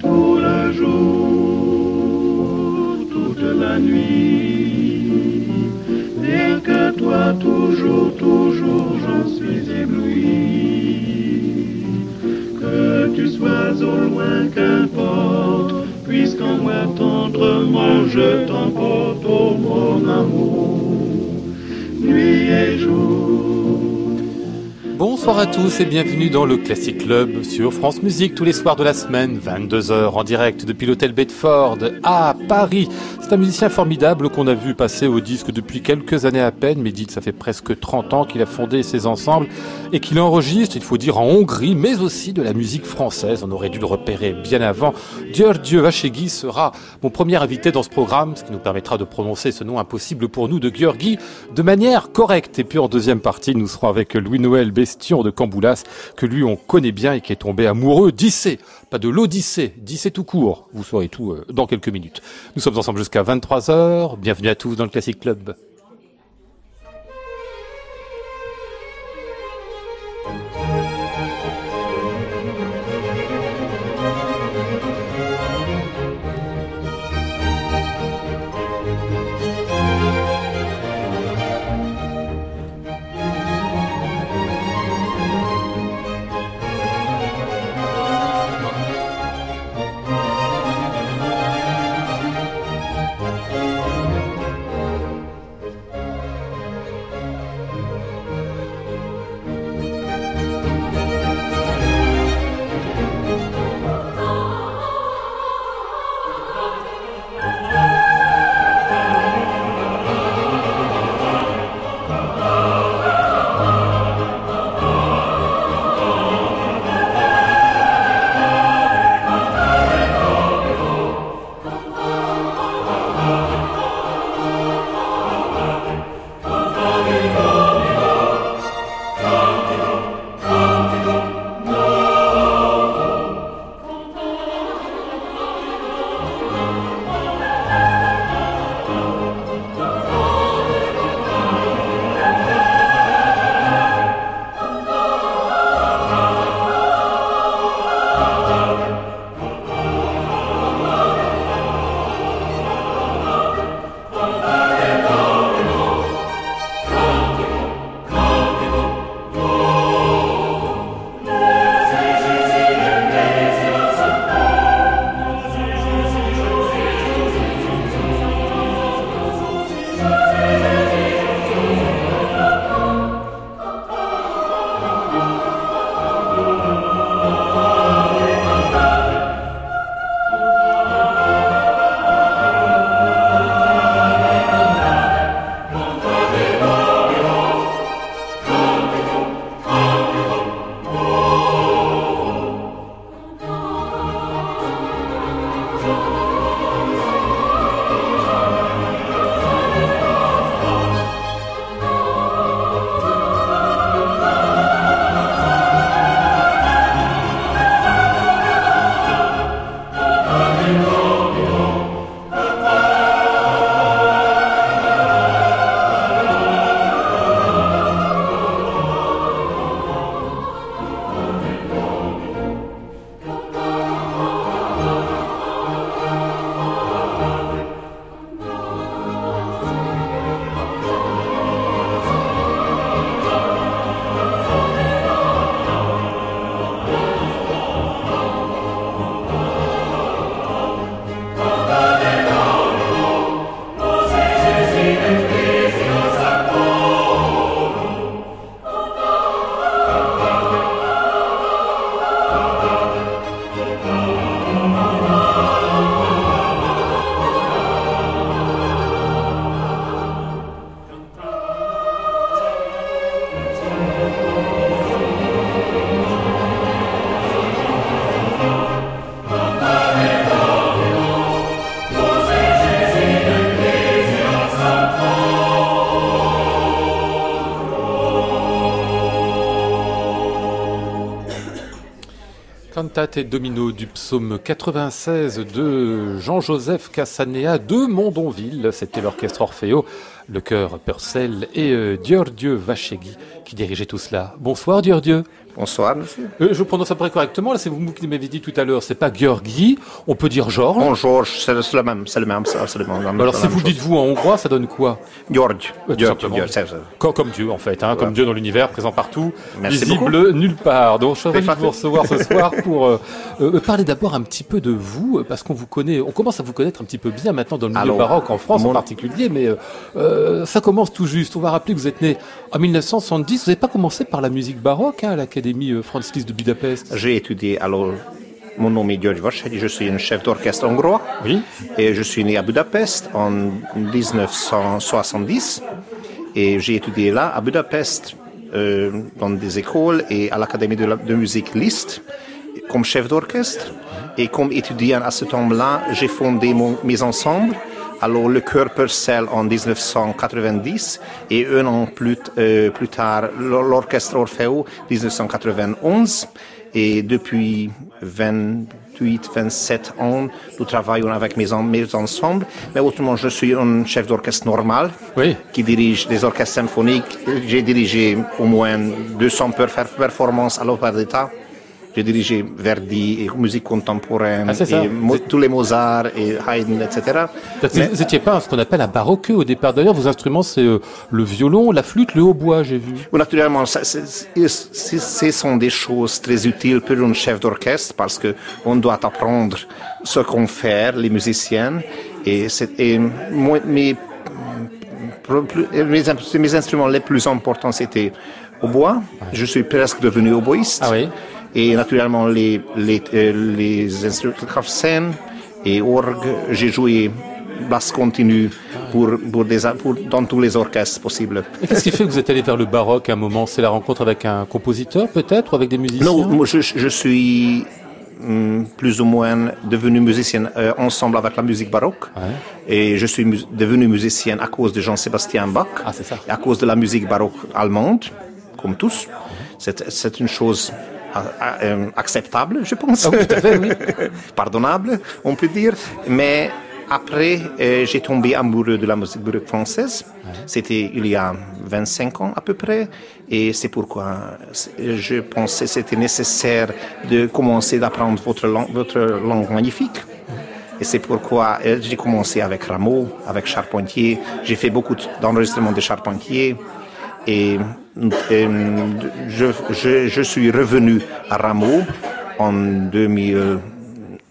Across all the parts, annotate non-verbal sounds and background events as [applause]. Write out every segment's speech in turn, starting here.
Tout le jour, toute la nuit. Rien que toi, toujours, toujours, j'en suis ébloui. Que tu sois au loin, qu'importe, tendrement je t'emporte, oh mon amour, nuit et jour. Bonsoir à tous et bienvenue dans le Classic Club sur France Musique tous les soirs de la semaine, 22h en direct depuis l'hôtel Bedford à Paris. C'est un musicien formidable qu'on a vu passer au disque depuis quelques années à peine, mais dites ça fait presque 30 ans qu'il a fondé ses ensembles et qu'il enregistre, il faut dire, en Hongrie, mais aussi de la musique française. On aurait dû le repérer bien avant. Dieu Vachegui sera mon premier invité dans ce programme, ce qui nous permettra de prononcer ce nom impossible pour nous de Georgi de manière correcte. Et puis en deuxième partie, nous serons avec Louis-Noël Bestion de Camboulas, que lui on connaît bien et qui est tombé amoureux d'Issée. Pas de l'Odyssée, d'Issée tout court. Vous saurez tout euh, dans quelques minutes. Nous sommes ensemble jusqu'à 23h. Bienvenue à tous dans le Classic Club. Et domino du psaume 96 de Jean-Joseph Cassanea de Mondonville. C'était l'orchestre Orfeo, le chœur Purcell et euh, Dieu Vachegui qui dirigeait tout cela. Bonsoir Dieu. Bonsoir, monsieur. Euh, je prononce à peu près correctement. Là, c'est vous qui m'avez dit tout à l'heure. C'est pas Georgi. On peut dire Georges. Bon, Georges, c'est le même, c'est le même, c'est même- Alors, si vous dites vous en hongrois, ça donne quoi? George. comme, Dieu, en fait, hein, comme Dieu dans l'univers, présent partout, visible nulle part. Donc, je suis ravi de vous recevoir ce soir [laughs] pour euh, euh, parler d'abord un petit peu de vous, parce qu'on vous connaît, on commence à vous connaître un petit peu bien maintenant dans le milieu baroque en France en particulier, mais euh, ça commence tout juste. On va rappeler que vous êtes né en 1970. Vous n'avez pas commencé par la musique baroque hein, à l'Académie euh, Franz Liszt de Budapest. J'ai étudié, alors, mon nom est George Vachedi, je suis un chef d'orchestre hongrois. Oui. Et je suis né à Budapest en 1970. Et j'ai étudié là, à Budapest, euh, dans des écoles et à l'Académie de, la- de musique Liszt, comme chef d'orchestre. Et comme étudiant à ce temps-là, j'ai fondé mon- mes ensembles. Alors, le chœur Purcell en 1990 et un an plus, euh, plus tard, l'or- l'orchestre Orfeo 1991. Et depuis 28, 27 ans, nous travaillons avec mes, en- mes ensembles. Mais autrement, je suis un chef d'orchestre normal Oui. qui dirige des orchestres symphoniques. J'ai dirigé au moins 200 per- performances à l'Opéra d'État. J'ai dirigé Verdi et musique contemporaine, Ah, et Mo- tous les Mozart et Haydn, etc. Mais- Vous n'étiez pas ce qu'on appelle un baroqueux au départ. D'ailleurs, vos instruments, c'est euh, le violon, la flûte, le hautbois, j'ai vu. Oui, Naturellement, ça- ce sont des choses très utiles pour un chef d'orchestre parce que on doit apprendre ce qu'on fait, les musiciens. Et, c'est- et moi, mes, mes instruments les plus importants, c'était au bois. Je suis presque devenu oboïste. Ah oui. Et naturellement, les, les, euh, les instruments et orgue, j'ai joué basse continue pour, pour des, pour, dans tous les orchestres possibles. Et qu'est-ce qui fait que vous êtes allé vers le baroque à un moment? C'est la rencontre avec un compositeur, peut-être, ou avec des musiciens? Non, moi, je, je suis hum, plus ou moins devenu musicien euh, ensemble avec la musique baroque. Et je suis mus- devenu musicien à cause de Jean-Sébastien Bach. Ah. Et à cause de la musique baroque allemande, comme tous. C'est c'est une chose acceptable, je pense. Ah oui, tout à fait, oui. [laughs] Pardonnable, on peut dire. Mais après, euh, j'ai tombé amoureux de la musique baroque française. C'était il y a 25 ans à peu près. Et c'est pourquoi je pensais que c'était nécessaire de commencer d'apprendre votre langue, votre langue magnifique. Et c'est pourquoi euh, j'ai commencé avec Rameau, avec Charpentier. J'ai fait beaucoup d'enregistrements de Charpentier. Et je, je, je suis revenu à Rameau en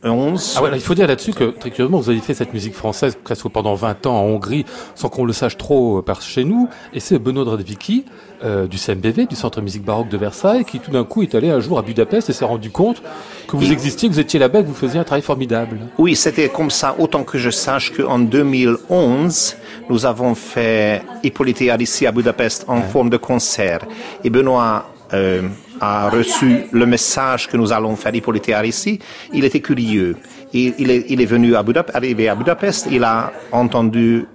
2011. Ah voilà, il faut dire là-dessus que, très curieusement, vous avez fait cette musique française presque pendant 20 ans en Hongrie, sans qu'on le sache trop euh, par chez nous. Et c'est Benoît Dradvicki, euh, du CMBV, du Centre Musique Baroque de Versailles, qui tout d'un coup est allé un jour à Budapest et s'est rendu compte que vous existiez, que vous étiez là-bas, que vous faisiez un travail formidable. Oui, c'était comme ça, autant que je sache qu'en 2011, nous avons fait Hippolyte ici à Budapest en forme de concert. Et Benoît euh, a reçu le message que nous allons faire Hippolyte ici. Il était curieux. Il est, venu à Budapest, arrivé à Budapest, il a entendu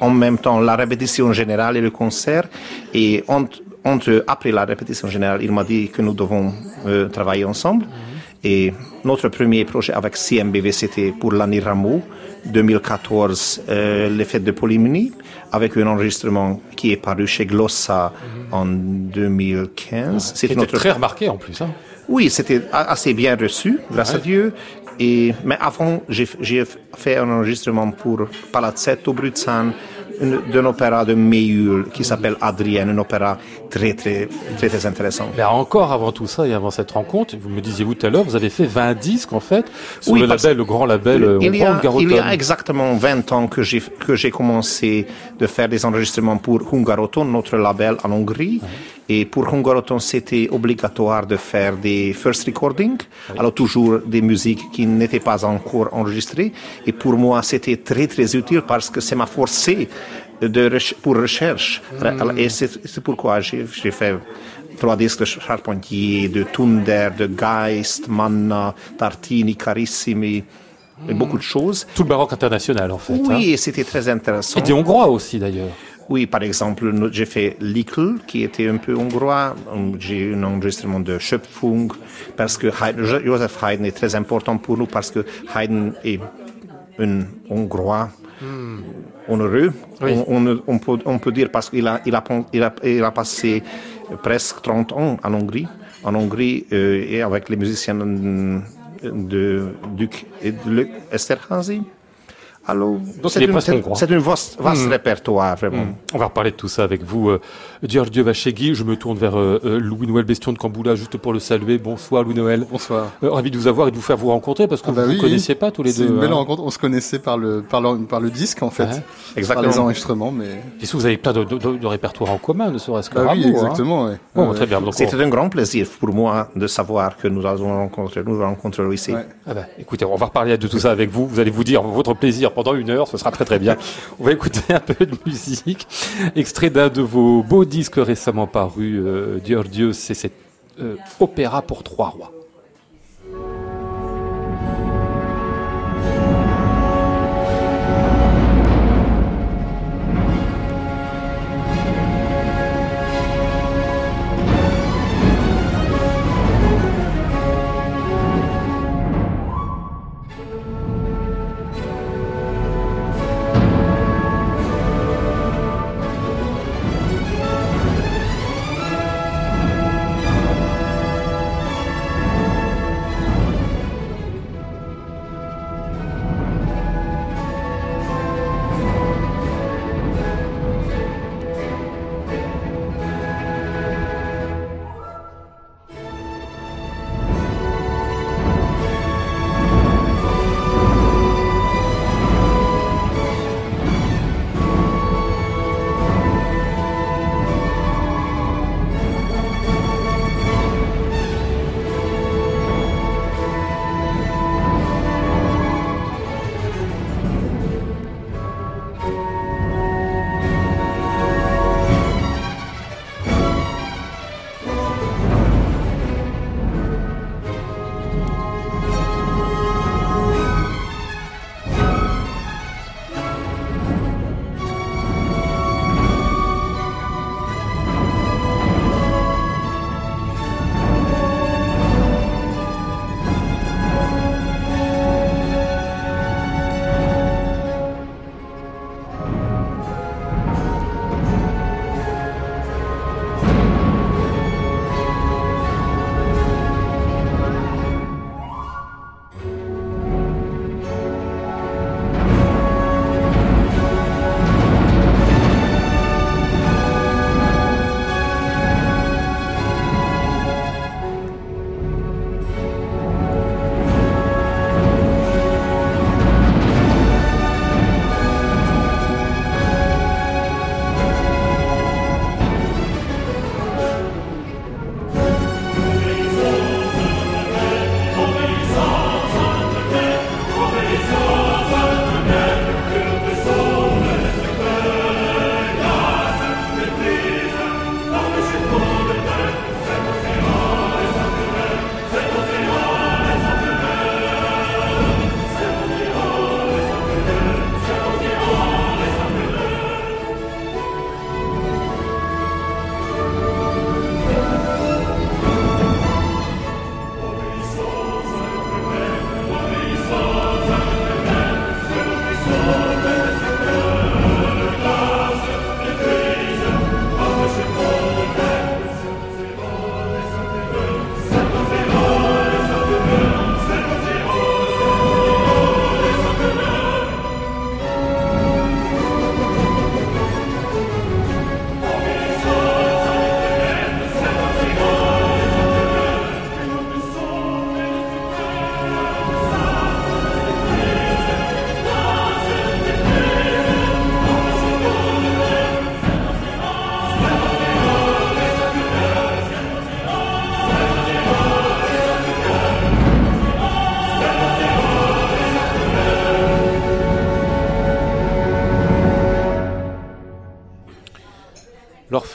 en même temps la répétition générale et le concert. Et entre- après la répétition générale, il m'a dit que nous devons euh, travailler ensemble. Et notre premier projet avec CMBV, c'était pour l'année Rameau 2014, euh, les fêtes de Polymonie, avec un enregistrement qui est paru chez Glossa en 2015. C'était notre très remarqué en plus. Hein. oui, c'était assez bien reçu, grâce à Dieu. Et, mais avant, j'ai fait un enregistrement pour Palazzetto Bruzzan, une- d'un opéra de Méhul qui s'appelle Adrienne, un opéra très, très, très, très intéressant. Mais encore avant tout ça et avant cette rencontre, vous me disiez vous tout à l'heure, vous avez fait 20 disques en fait sur Oui, le label, le grand label euh, Il y, a, Hungaroton. il y a exactement 20 ans que j'ai que j'ai commencé de faire des enregistrements pour Hungaroton, notre label en Hongrie. Et pour Hungaroton, c'était obligatoire de faire des first recordings, alors toujours des musiques qui n'étaient pas encore enregistrées. Et pour moi, c'était très très utile parce que ça m'a forcé de reche- pour recherche. Et c'est pourquoi j'ai fait trois disques de Charpentier, de Tunder, de Geist, Manna, Tartini, Carissimi, et beaucoup de choses. Tout le baroque international en fait. hein. Oui, et c'était très intéressant. Et des Hongrois aussi d'ailleurs. Oui, par exemple, j'ai fait Likl, qui était un peu hongrois. J'ai eu un enregistrement de Schöpfung, parce que Haydn- Joseph Haydn est très important pour nous, parce que Haydn est un hongrois Oui. On, on- on peut, on peut dire parce qu'il a, il a, il a, il a passé presque 30 ans en Hongrie, en Hongrie euh, et avec les musiciens de Duc et de Esterhazy. Alors, c'est une- presque c'est hongrois. c'est un vaste, répertoire, vraiment. On va reparler de tout ça avec vous, euh, Giorgio Vachegui. Je me tourne vers euh, euh, Louis-Noël Bestion de Camboula juste pour le saluer. Bonsoir Louis-Noël. Bonsoir. Euh, ravi de vous avoir et de vous faire vous rencontrer parce que Ah bah vous ne oui, connaissiez pas tous les C'est deux. une belle hein. rencontre. On se connaissait par le, par le, par le disque, en fait. Ouais. Par Exactement. les enregistrements, mais. Et si vous avez plein de, de, de- de répertoires en commun, ne serait-ce que Bah oui, hein. exactement, ouais. Bon, Ouais, très bien. On- C'était un grand plaisir pour moi de savoir que nous avons rencontré, nous rencontrons ici. Ouais. Ah bah, écoutez, on va reparler de tout ça avec vous. Vous allez vous dire votre plaisir pendant une heure, ce sera très très bien. On va écouter un peu de musique. Extrait d'un de vos beaux disques récemment parus, euh, Giorgio, c'est cet euh, opéra pour trois rois.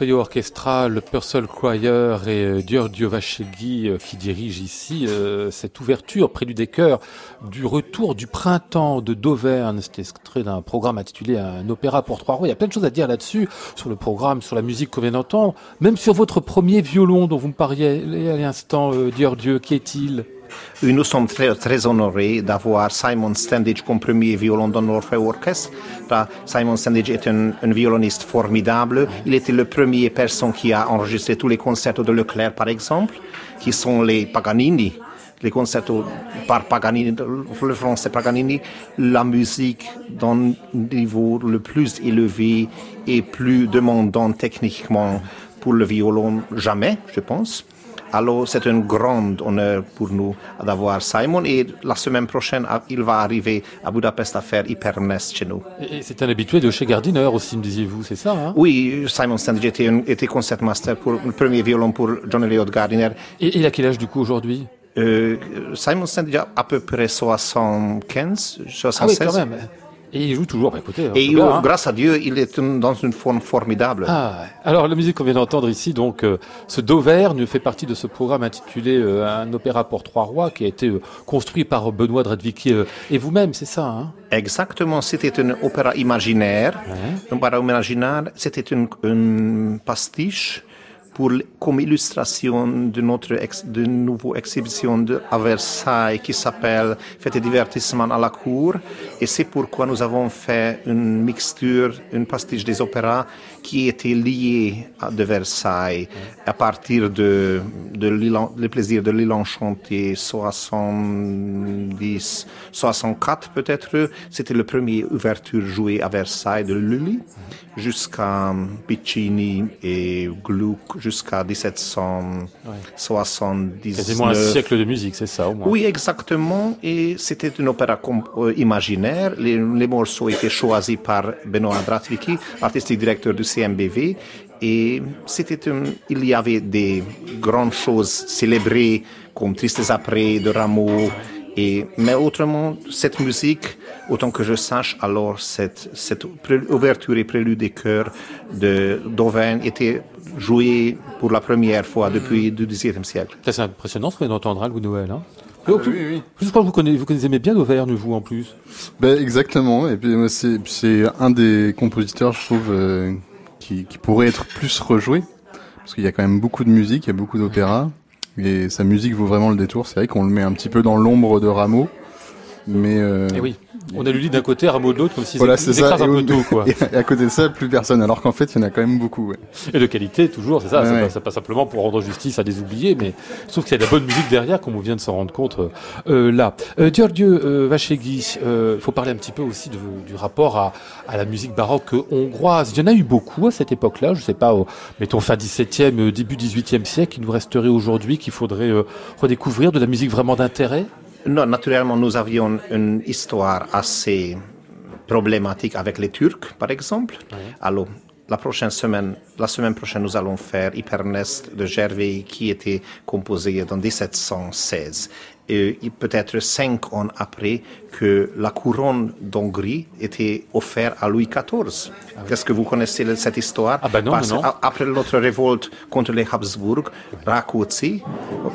l'Orfeo Orchestra, le Purcell Choir et euh, Giorgio Vachegui euh, qui dirige ici euh, cette ouverture prélude des chœurs du retour du printemps de d'Auvergne. C'était extrait d'un programme intitulé Un opéra pour trois rois. Il y a plein de choses à dire là-dessus, sur le programme, sur la musique qu'on vient d'entendre, même sur votre premier violon dont vous me parliez à l'instant, euh, Giorgio. Qui est-il? Nous sommes très, honorés d'avoir Simon Standage comme premier violon dans l'Orfeo Orchestre. Simon Standage est un, violoniste formidable. Il était le premier personne qui a enregistré tous les concertos de Leclerc, par exemple, qui sont les Paganini. Les concertos par Paganini, le français Paganini, la musique d'un niveau le plus élevé et plus demandant techniquement pour le violon jamais, je pense. Alors, c'est un grand honneur pour nous d'avoir Simon et la semaine prochaine, il va arriver à Budapest à faire Hypernest chez nous. Et c'est un habitué de chez Gardiner aussi, me disiez-vous, c'est ça hein? Oui, Simon Standage était, était concertmaster pour le premier violon pour John Elliott Gardiner. et, il a quel âge du coup aujourd'hui? Euh, Simon Standage a à peu près 75, Ah oui, 76. quand même. Et il joue toujours, bah écoutez. en Et cas, euh, hein. grâce à Dieu, il est dans une forme formidable. Ah, ouais. alors la musique qu'on vient d'entendre ici, donc euh, ce d'Auvergne fait partie de ce programme intitulé euh, Un opéra pour trois rois qui a été euh, construit par Benoît Dredvicki euh, et vous-même, c'est ça hein? Exactement, c'était un opéra imaginaire. Un opéra imaginaire, c'était une, une pastiche pour, comme illustration de notre ex, de nouveau exhibition de, à Versailles qui s'appelle Fête et divertissement à la cour. Et c'est pourquoi nous avons fait une mixture, une pastiche des opéras qui était liée à de Versailles à partir de, de le plaisir de l'île enchantée 70, 64 peut-être. C'était le premier ouverture jouée à Versailles de Lully jusqu'à Piccini et Gluck jusqu'à 1779. Quasiment un siècle de musique, c'est ça au moins. Oui, exactement. Et c'était une opéra euh, imaginaire. Les, les morceaux étaient choisis par Benoît Dratvicki, artistique directeur du CMBV. Et c'était un- il y avait des grandes choses célébrées comme Tristes après de Rameau. Et, mais autrement, cette musique, autant que je sache, alors cette, cette pré- ouverture et prélude des chœurs de d'Auvergne était jouée pour la première fois depuis le XVIIe siècle. Ça, C'est impressionnant ce qu'on hein, Louis Noël. Hein oui, oui. Je crois que vous connaissez, vous connaissez bien d'Auvergne, vous en plus. Ben, exactement. Et puis c'est c'est un des compositeurs, je trouve, euh, qui, pourrait être plus rejoué. Parce qu'il y a quand même beaucoup de musique, il y a beaucoup d'opéra. Et sa musique vaut vraiment le détour. C'est vrai qu'on le met un petit peu dans l'ombre de Rameau, mais euh, Eh on a Lully d'un côté, Rameau de l'autre, comme s'ils voilà, écrasent un Et, peu tout, quoi. [laughs] et à côté de ça, plus personne. Alors qu'en fait, il y en a quand même beaucoup. Ouais. Et de qualité, toujours, c'est ça. Ouais, c'est ouais. pas, pas simplement pour rendre justice à des oubliés, mais sauf qu'il y a de la bonne musique derrière, comme on vient de s'en rendre compte euh, euh, là. Euh, Giorgio euh, Vachegui, il faut parler un petit peu aussi de- du rapport à, à la musique baroque hongroise. Il y en a eu beaucoup à cette époque-là, je sais pas, au, mettons fin 17e, euh, début 18e siècle, il nous resterait aujourd'hui qu'il faudrait redécouvrir de la musique vraiment d'intérêt? Non, naturellement, nous avions une histoire assez problématique avec les Turcs, par exemple. Alors, la prochaine semaine, la semaine prochaine, nous allons faire Hypernest de Gervais qui était composé en 1716. Il- peut-être cinq ans après que la couronne d'Hongrie était offerte à Louis XIV. Est-ce que vous connaissez cette histoire? Ah non, Parce non, non. que a- après notre révolte contre les Habsbourg, Rákóczi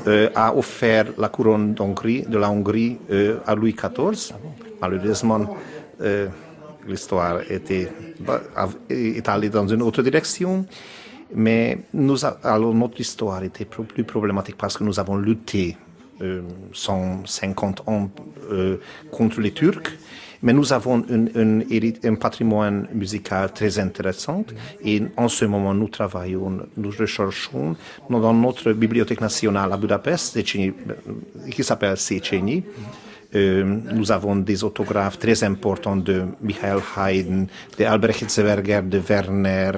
euh, a offert la couronne d'Hongrie, de la Hongrie euh, à Louis XIV. Malheureusement, euh, l'histoire était est allée dans une autre direction. Mais nous a- alors notre histoire était plus problématique parce que nous avons lutté euh, 150 ans euh, contre les Turcs. Mais nous avons un, un, patrimoine musical très intéressant et en ce moment nous travaillons, nous recherchons dans notre bibliothèque nationale à Budapest, euh, qui s'appelle Széchenyi. Euh, nous avons des autographes très importants de Michael Haydn, de Albrecht Hitzberger, de Werner,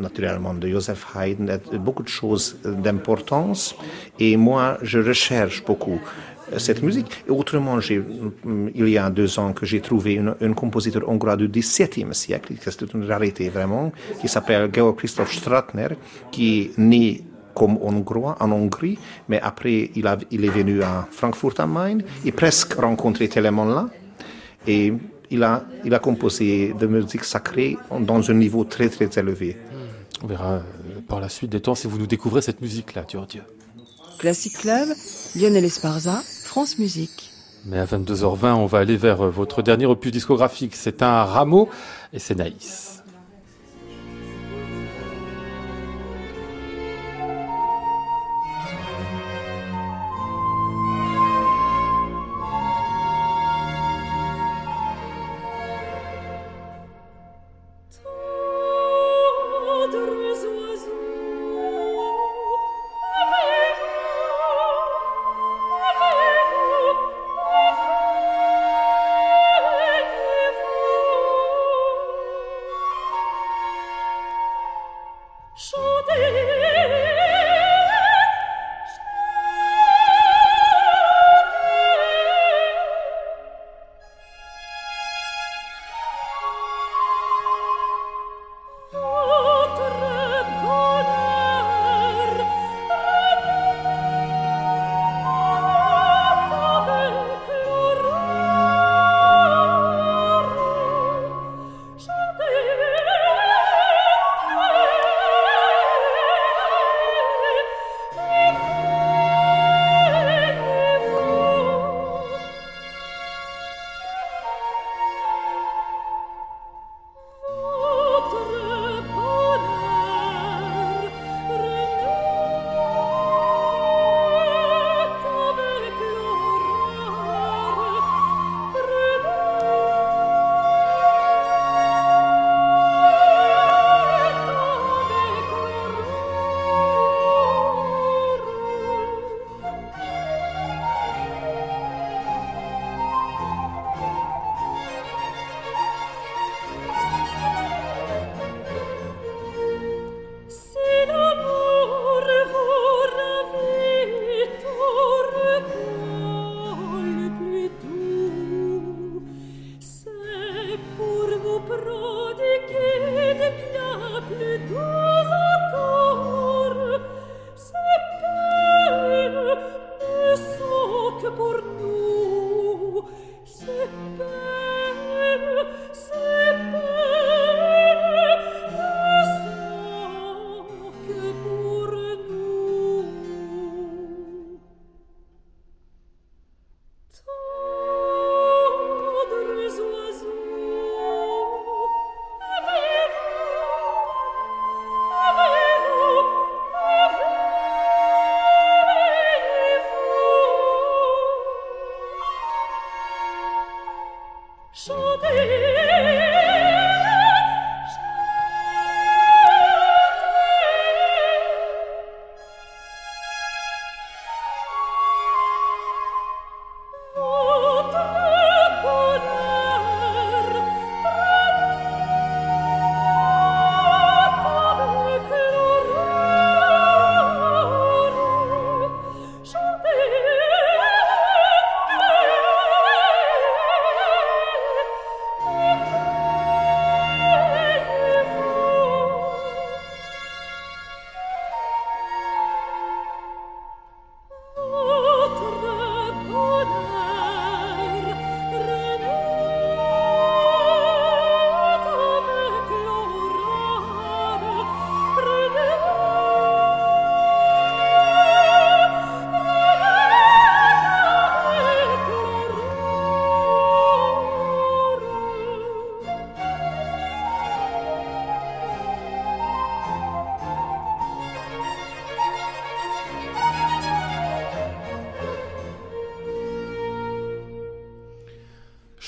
naturellement de Joseph Haydn, beaucoup de choses d'importance. Et moi, je recherche beaucoup euh, cette musique. Et autrement, mm, il y a deux ans que j'ai trouvé un compositeur hongrois du XVIIe siècle, c'est une rareté vraiment, qui s'appelle Georg Christoph Stratner, qui est né comme hongrois en Hongrie, mais après il, est venu à Francfurt am Main et presque rencontré Telemann là. Et il a, il a composé de musique sacrée dans un niveau très très élevé. On verra par la suite des temps si vous nous découvrez cette musique-là, Dieu Dieu. Classic Club, Lionel Esparza, France Musique. Mais à 22h20, on va aller vers euh, votre dernier opus discographique. C'est un rameau et c'est Naïs. Chantez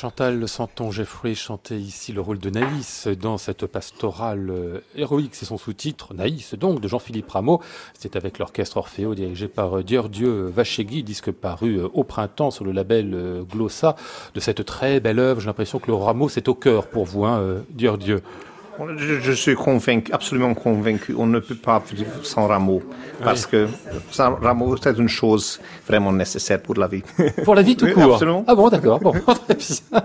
Chantal Santon Jeffrey chantait ici le rôle de Naïs dans cette pastorale euh, héroïque, c'est son sous-titre, Naïs donc, de Jean-Philippe Rameau. C'est avec l'orchestre Orfeo dirigé par euh, Dieu Dieu Vachegui, disque paru euh, au printemps sur le label Glossa, de cette très belle œuvre. J'ai l'impression que le Rameau c'est au cœur pour vous, hein, Dieu Dieu. Je, suis convaincu, absolument convaincu, on ne peut pas vivre sans Rameau, parce que sans Rameau, c'est une chose vraiment nécessaire pour la vie. Pour la vie tout court absolument. Ah bon, d'accord. Bon, [laughs] très bien.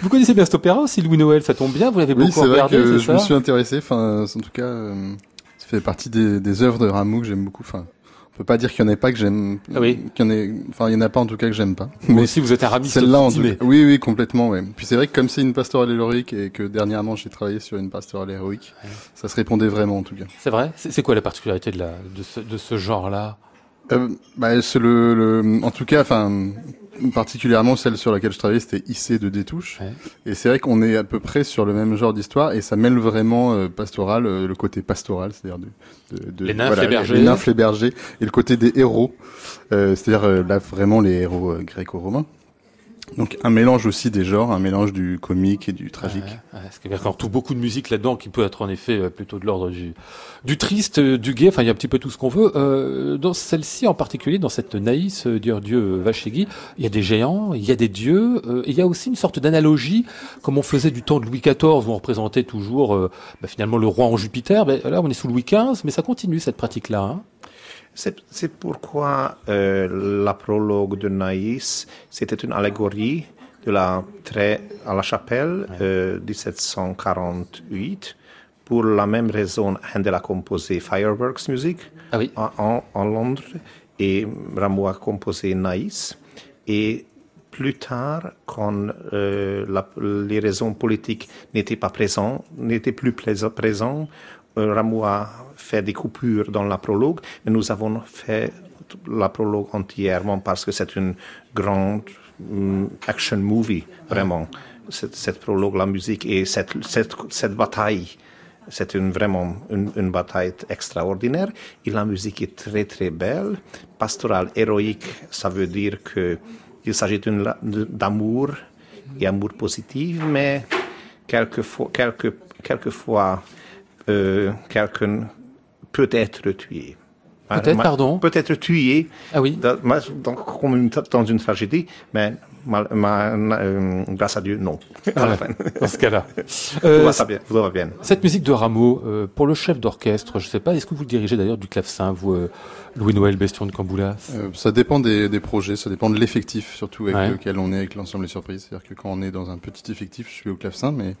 Vous connaissez bien cet opéra aussi, Louis Noël, ça tombe bien, vous l'avez beaucoup regardé, c'est ça Je me suis intéressé, enfin, en tout cas, euh, ça fait partie des, des œuvres de Rameau que j'aime beaucoup, enfin, On peut pas dire qu'il y en ait pas que j'aime. Ah oui. Qu'il y en ait, enfin, il y en a pas en tout cas que j'aime pas. Mais si vous êtes un ramiste Celle-là, en tout cas. Oui, oui, complètement, ouais. Puis c'est vrai que comme c'est une pastorale héroïque et que dernièrement j'ai travaillé sur une pastorale héroïque, ça se répondait vraiment en tout cas. C'est vrai? C'est c'est quoi la particularité de, la, de ce, de ce genre-là? Euh, bah, c'est le, le, en tout cas, enfin, particulièrement celle sur laquelle je travaillais, c'était IC de Détouche. Ouais. Et c'est vrai qu'on est à peu près sur le même genre d'histoire et ça mêle vraiment euh, pastoral, euh, le côté pastoral, c'est-à-dire de, de, de- Les nymphes, les bergers. les nymphes, les bergers, et le côté des héros, euh, c'est-à-dire là vraiment les héros gréco-romains. Donc un mélange aussi des genres, un mélange du comique et du tragique. Ouais, ouais, ce qui dire qu'on retrouve beaucoup de musique là-dedans qui peut être en effet euh, plutôt de l'ordre du, du triste, euh, du gai, enfin il y a un petit peu tout ce qu'on veut. Euh, dans celle-ci en particulier, dans cette Naïs, euh, Dieu Dieu Vachegui, il y a des géants, il y a des dieux, euh, il y a aussi une sorte d'analogie, comme on faisait du temps de Louis XIV, où on représentait toujours euh, bah, finalement le roi en Jupiter. Là on est sous Louis XV, mais ça continue cette pratique-là. Hein. C'est pourquoi euh, la prologue de Naïs, c'était une allégorie de la à la chapelle euh, 1748. Pour la même raison, Handel a composé Fireworks Music Ah oui. en, Londres et Rameau a composé Naïs. Et plus tard, quand euh, la- les raisons politiques n'étaient pas présentes, n'étaient plus présentes, euh, Rameau a fait des coupures dans la prologue, mais nous avons fait la prologue entièrement parce que c'est une grande hum, action movie, vraiment. Cette, prologue, la musique et cette, cette, cette bataille. C'est une, vraiment une, bataille extraordinaire et la musique est très très belle. Pastoral héroïque, ça veut dire que il s'agit d'amour et amour positif, mais quelquefois, quelque, quelquefois euh, quelqu'un peut être tué. Peut-être, Ma- pardon Peut être tué Ah oui. dans, ma- dans- comme une- dans une tragédie, mais mal- euh, grâce à Dieu, non. [laughs] À la fin. Dans ce cas-là. [laughs] Euh, va ça bien, bien. Cette musique de Rameau, euh, pour le chef d'orchestre, je sais pas, est-ce que vous dirigez d'ailleurs du clavecin, vous, euh, Louis-Noël Bestion de Camboulas Euh, ça dépend des, des projets, ça dépend de l'effectif surtout avec Ouais. lequel on est avec l'ensemble des surprises. C'est-à-dire que quand on est dans un petit effectif, je suis au clavecin, mais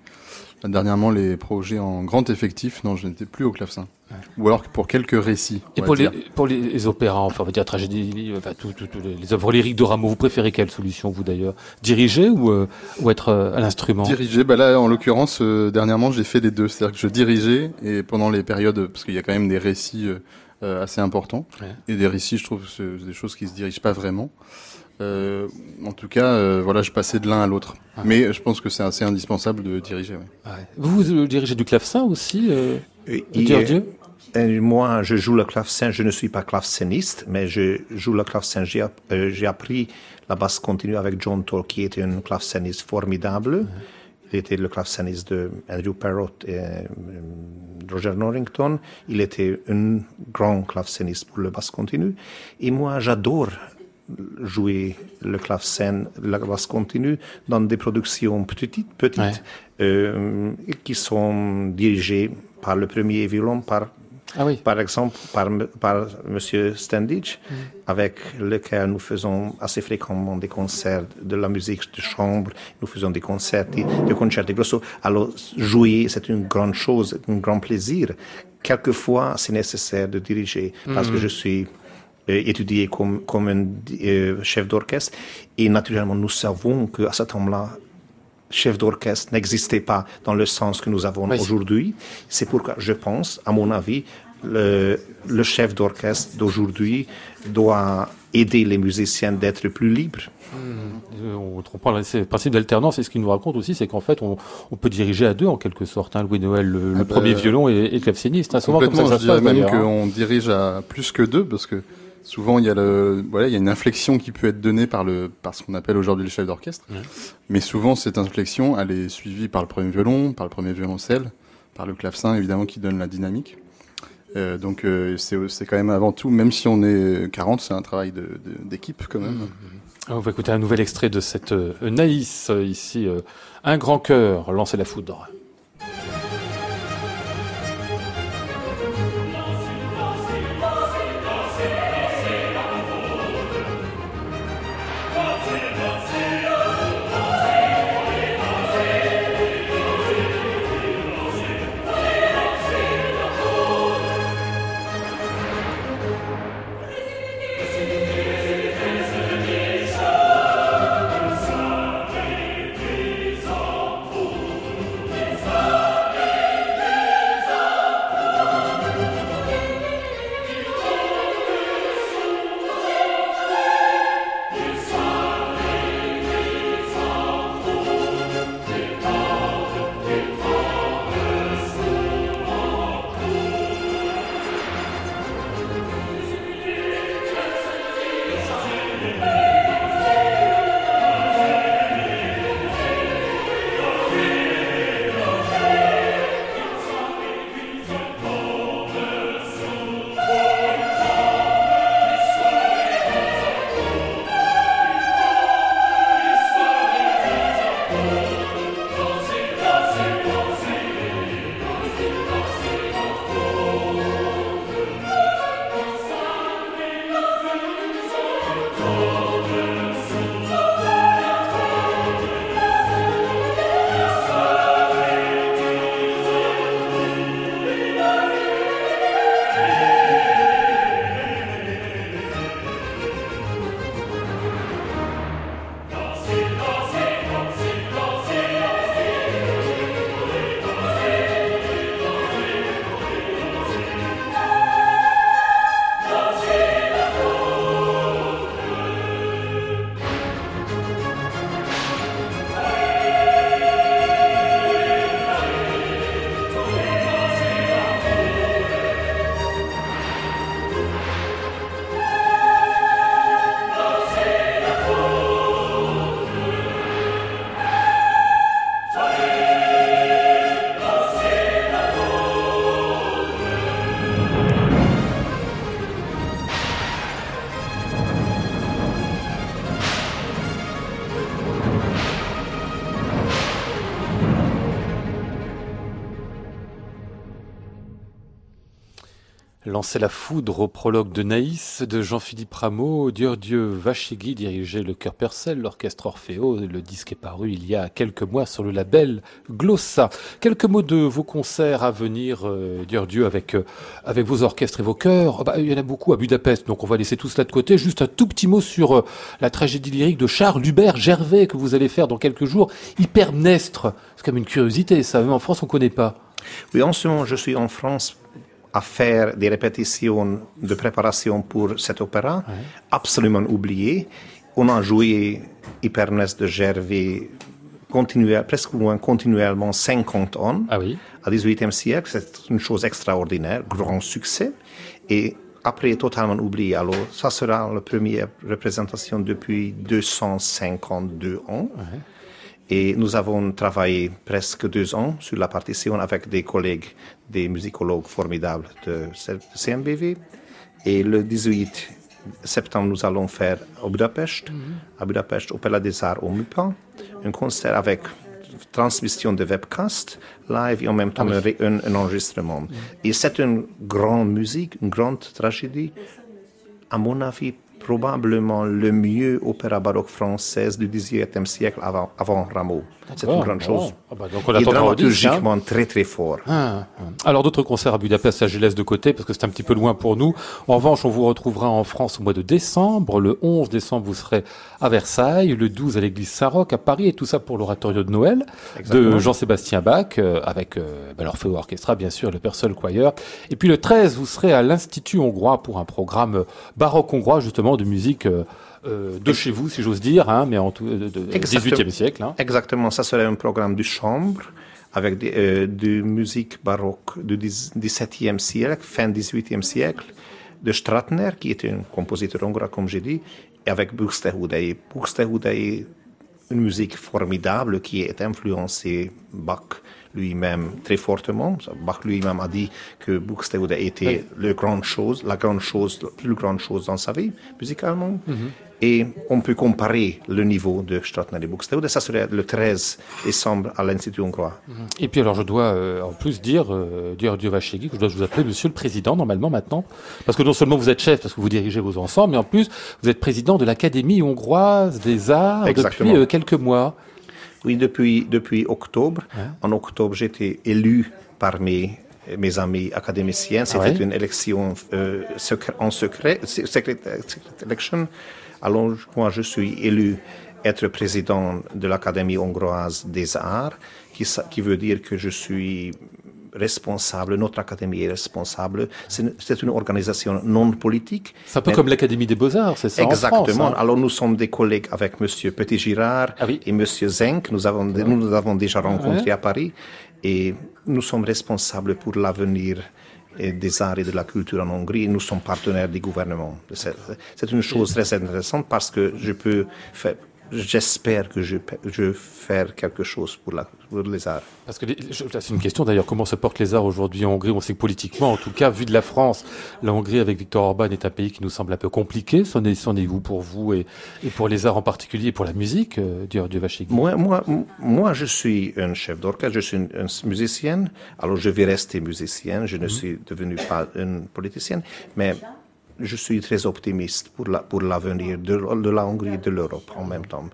dernièrement les projets en grand effectif, non, je n'étais plus au clavecin. Ou alors pour quelques récits. Et pour les, pour les, les opéras, enfin, on va dire tragédie, enfin, tout, tout- tout les, œuvres lyriques de Rameau, vous préférez quelle solution, vous d'ailleurs? Diriger ou, euh, ou être euh, à l'instrument? Diriger, bah là en l'occurrence euh, dernièrement j'ai fait les deux, c'est-à-dire que je dirigeais et pendant les périodes parce qu'il y a quand même des récits euh, euh, assez importants Ouais. et des récits je trouve c'est des choses qui se dirigent pas vraiment. Euh, en tout cas, euh, voilà, je passais de l'un à l'autre. Mais je pense que c'est assez indispensable de diriger. ouais. Ouais. Vous, vous euh, dirigez du clavecin aussi euh, Et- Dieu, et- Dieu? et moi, je joue le clavecin. Je ne suis pas claveciniste, mais je joue le clavecin. J'ai app- euh, j'ai appris la basse continue avec John Toll, qui était un claveciniste formidable. Il était le claveciniste de Andrew Parrott et euh, Roger Norrington. Il était un grand claveciniste pour le basse continue. Et moi, j'adore jouer le clavecin, la basse continue dans des productions petites, petites Ouais. euh, qui sont dirigées par le premier violon, par Ah oui. par exemple, par, m- par Monsieur Standage, avec lequel nous faisons assez fréquemment des concerts de la musique de chambre, nous faisons des concerts, des, concerts de grosso. Alors, jouer, c'est une grande chose, un grand plaisir. Quelquefois, c'est nécessaire de diriger, parce que je suis étudié comme, comme un euh, chef d'orchestre, et naturellement, nous savons qu'à ce temps-là, chef d'orchestre n'existait pas dans le sens que nous avons Oui. aujourd'hui. C'est pourquoi je pense, à mon avis, le, le chef d'orchestre d'aujourd'hui doit aider les musiciens d'être plus libres. Euh, On reprend le principe d'alternance et ce qu'il nous raconte aussi, c'est qu'en fait, on, on peut diriger à deux en quelque sorte. Hein, Louis Noël, le, le Ah bah, premier violon et, et claveciniste. Hein, souvent comme ça, je ça se dirais passe même hein. qu'on dirige à plus que deux parce que souvent il y a le, voilà, il y a une inflexion qui peut être donnée par le, par ce qu'on appelle aujourd'hui le chef d'orchestre. Mais souvent cette inflexion, elle est suivie par le premier violon, par le premier violoncelle, par le clavecin évidemment qui donne la dynamique. Euh, donc euh, c'est c'est quand même avant tout, même si on est 40, c'est un travail d'équipe quand même. On va écouter un nouvel extrait de cette euh, Naïs, ici, Un grand cœur, lancer la foudre. Lancer la foudre au prologue de Naïs de Jean-Philippe Rameau, Dieu Dieu Vachegui dirigeait le chœur Percel, l'orchestre Orfeo. Le disque est paru il y a quelques mois sur le label Glossa. Quelques mots de vos concerts à venir, euh, Dieu Dieu, avec, euh, avec vos orchestres et vos chœurs. Oh, bah, il y en a beaucoup à Budapest, donc on va laisser tout cela de côté. Juste un tout petit mot sur euh, la tragédie lyrique de Charles Hubert Gervais que vous allez faire dans quelques jours. Hypermnestre. C'est comme une curiosité, ça. En France, on connaît pas. Oui, en ce moment, je suis en France à faire des répétitions de préparation pour cet opéra, absolument oublié. On a joué Hypernest de Gervais continuel, presque loin, continuellement 50 ans. Ah oui. À 18e siècle, c'est une chose extraordinaire, grand succès. Et après, totalement oublié. Alors, ça sera la première représentation depuis 252 ans. Et nous avons travaillé presque deux ans sur la partition avec des collègues, des musicologues formidables de CMBV. Et le 18 septembre, nous allons faire au Budapest, à Budapest, au Palais des Arts, au MUPA, un concert avec transmission de webcast live et en même temps ré- un- un enregistrement. Et c'est une grande musique, une grande tragédie, à mon avis, probablement le mieux opéra baroque française du XVIIIe siècle avant, avant Rameau. C'est une grande chose. Ah bah, donc on attendra au disque, hein. dramaturgiquement très très fort. Ah, ah. Alors d'autres concerts à Budapest, ça je laisse de côté parce que c'est un petit peu loin pour nous. En revanche, on vous retrouvera en France au mois de décembre. Le 11 décembre, vous serez à Versailles. Le 12 à l'église Saint-Roch à Paris. Et tout ça pour l'oratorio de Noël de. Jean-Sébastien Bach euh, avec euh, bah, l'Orfeo Orchestra, bien sûr, le Persol Choir. Et puis le 13, vous serez à l'Institut hongrois pour un programme baroque hongrois justement de musique euh, euh, de chez vous, si j'ose dire, hein, mais en tout, euh, de. 18e siècle. Hein. Exactement, ça serait un programme de chambre avec des, euh, de musique baroque du dix- XVIIe siècle, fin XVIIIe siècle, de Stratner, qui était un compositeur hongrois, comme j'ai dit, et avec Buxtehude. Et Buxtehude est une musique formidable qui est influencée Bach lui-même très fortement. Bach lui-même a dit que Buxtehude était le grande chose, la grande chose, la plus grande chose dans sa vie, musicalement. Et on peut comparer le niveau de Stratner et Buxtehude. Ça serait le 13 décembre à l'Institut hongrois. Et puis alors je dois euh, en plus dire, euh, dire Dieu Vachegui, que je dois vous appeler Monsieur le Président normalement maintenant, parce que non seulement vous êtes chef, parce que vous dirigez vos ensembles, mais en plus vous êtes président de l'Académie hongroise des arts Exactement. depuis euh, quelques mois. Oui, depuis, depuis octobre. En octobre, j'étais élu par mes, amis académiciens. C'était ouais une élection euh, secret- en secret, se- secret, secret election. Alors, moi, je suis élu être président de l'Académie hongroise des arts, qui, qui veut dire que je suis responsable, notre académie est responsable. C'est une- organisation non politique. C'est un peu mais- comme l'Académie des Beaux-Arts, c'est ça Exactement. en France, hein Alors nous sommes des collègues avec Monsieur Petit Girard Ah oui. et Monsieur Zenk. Nous avons nous nous avons déjà rencontrés à Paris et nous sommes responsables pour l'avenir des arts et de la culture en Hongrie. Nous sommes partenaires du gouvernement. C'est c'est une chose très intéressante parce que je peux faire. J'espère que je je vais faire quelque chose pour, la, pour les arts. Parce que c'est une question d'ailleurs, comment se portent les arts aujourd'hui en Hongrie? On sait que politiquement, en tout cas, vu de la France, la Hongrie avec Viktor Orban est un pays qui nous semble un peu compliqué. C'en est, c'en est où pour vous et, et pour les arts en particulier et pour la musique, euh, Dieu Vachegui Moi, moi, moi, je suis un chef d'orchestre, je suis une, une musicienne, alors je vais rester musicienne, je ne suis devenu pas une politicienne, mais je suis très optimiste pour la, pour l'avenir de, de la Hongrie et de l'Europe en même temps.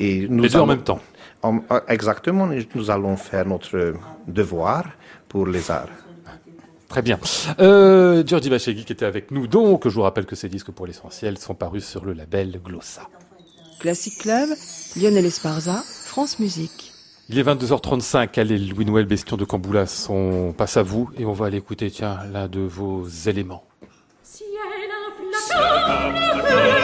Et nous Les deux en même temps. en- exactement, et nous allons faire notre devoir pour les arts. Très bien. Euh, Giorgi Vachegui qui était avec nous, donc je vous rappelle que ces disques pour l'essentiel sont parus sur le label Glossa. Classic Club, Lionel Esparza, France Musique. Il est 22h35, allez, Louis-Noël Bestion de Camboulas, on passe à vous et on va aller écouter, tiens, l'un de vos éléments. sole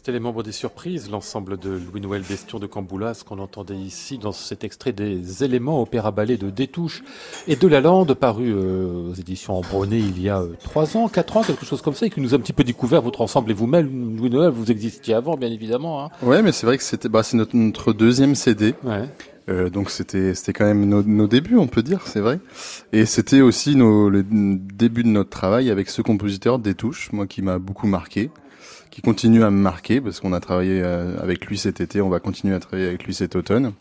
C'était les membres des surprises, l'ensemble de Louis-Noël Bestion de Camboulas qu'on entendait ici dans cet extrait des éléments opéra ballet de Détouche et de la Lande paru euh, aux éditions Embronné il y a euh, trois ans, quatre ans, quelque chose comme ça et qui nous a un petit peu découvert votre ensemble et vous-même, Louis-Noël, vous existiez avant bien évidemment. Hein. Ouais, mais c'est vrai que c'était bah, c'est notre, notre deuxième CD. Ouais. Euh, donc c'était c'était quand même nos, nos débuts, on peut dire, c'est vrai. Et c'était aussi nos, le début de notre travail avec ce compositeur des touches, moi qui m'a beaucoup marqué, qui continue à me marquer parce qu'on a travaillé euh, avec lui cet été, on va continuer à travailler avec lui cet automne.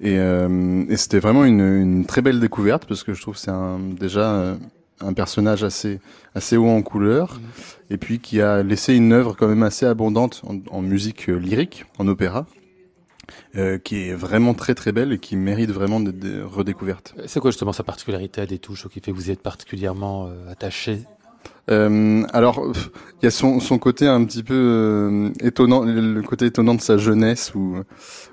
Et, euh, et c'était vraiment une, une très belle découverte parce que je trouve que c'est un, déjà euh, un personnage assez assez haut en couleur et puis qui a laissé une œuvre quand même assez abondante en, en musique lyrique, en opéra. euh, qui est vraiment très très belle et qui mérite vraiment d'être redécouverte. C'est quoi justement sa particularité à Détouche qui fait que vous y êtes particulièrement euh, attaché? Euh, alors, il y a son, son côté un petit peu euh, étonnant, le côté étonnant de sa jeunesse, où,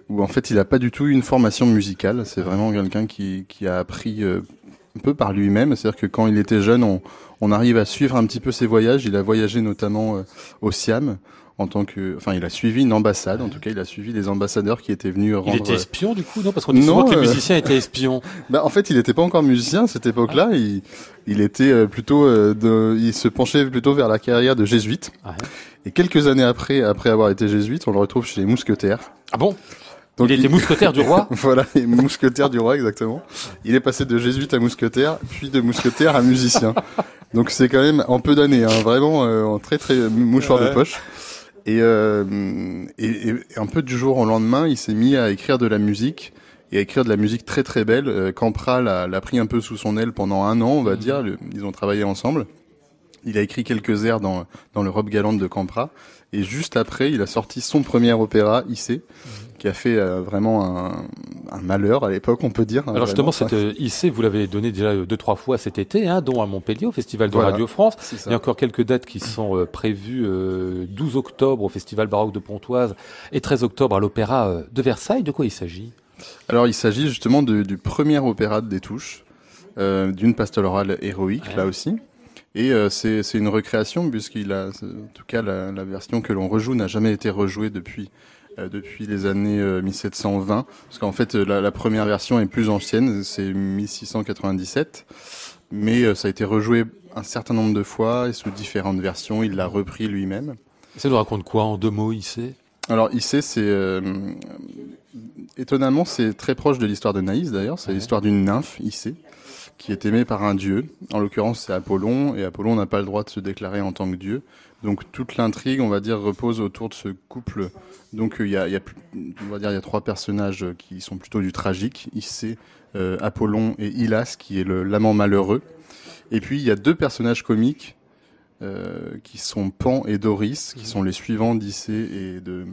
où en fait il n'a pas du tout eu une formation musicale. C'est vraiment quelqu'un qui, qui a appris euh, un peu par lui-même. C'est-à-dire que quand il était jeune, on, on arrive à suivre un petit peu ses voyages. Il a voyagé notamment euh, au Siam en tant que, enfin, il a suivi une ambassade. En tout cas, il a suivi des ambassadeurs qui étaient venus rendre. Il était espion du coup Non, parce qu'on dit Non, souvent que les euh, musiciens étaient [laughs] espions. Bah, en fait, il n'était pas encore musicien à cette époque-là. Il, il était euh, plutôt, euh, de, il se penchait plutôt vers la carrière de jésuite. Ouais. Et quelques années après, après avoir été jésuite, on le retrouve chez les mousquetaires. Ah bon? Donc, Il était mousquetaire du roi [laughs] voilà, les mousquetaires du roi, exactement. Il est passé de jésuite à mousquetaire, puis de mousquetaire à musicien. Donc c'est quand même en peu d'années, hein, vraiment euh, en très très mouchoir de poche. Et, euh, et, un peu du jour au lendemain, il s'est mis à écrire de la musique et à écrire de la musique très très belle. Euh, Campra l'a pris un peu sous son aile pendant un an, on va dire. Le- ils ont travaillé ensemble. Il a écrit quelques airs dans, dans l'Europe galante de Campra. Et juste après, il a sorti son premier opéra, Issé, qui a fait euh, vraiment un, un malheur à l'époque, on peut dire. Alors justement, cette euh, IC, vous l'avez donné déjà euh, deux trois fois cet été, hein, dont à Montpellier au Festival de Voilà. Radio France. Il y a encore quelques dates qui sont euh, prévues euh, 12 octobre au Festival baroque de Pontoise et 13 octobre à l'Opéra de Versailles. De quoi il s'agit? Alors, il s'agit justement de- du premier opéra de Détouche, euh, d'une pastorale héroïque, Ouais. là aussi. Et euh, c'est une recréation, puisqu'il a, en tout cas, la, la version que l'on rejoue n'a jamais été rejouée depuis, depuis les années euh, 1720. Parce qu'en fait, euh, la, la première version est plus ancienne, c'est 1697. Mais euh, ça a été rejoué un certain nombre de fois et sous différentes versions. Il l'a repris lui-même. Ça nous raconte quoi en deux mots, IC Alors, Issei, c'est euh, étonnamment, c'est très proche de l'histoire de Naïs d'ailleurs. C'est Ouais. l'histoire d'une nymphe, Issei, qui est aimée par un dieu. En l'occurrence, c'est Apollon, et Apollon n'a pas le droit de se déclarer en tant que dieu. Donc, toute l'intrigue, on va dire, repose autour de ce couple. Donc, il y a, trois personnages qui sont plutôt du tragique. Issei, euh, Apollon et Hylas, qui est l'amant malheureux. Et puis, il y a deux personnages comiques euh, qui sont Pan et Doris, qui sont les suivants d'Issée et de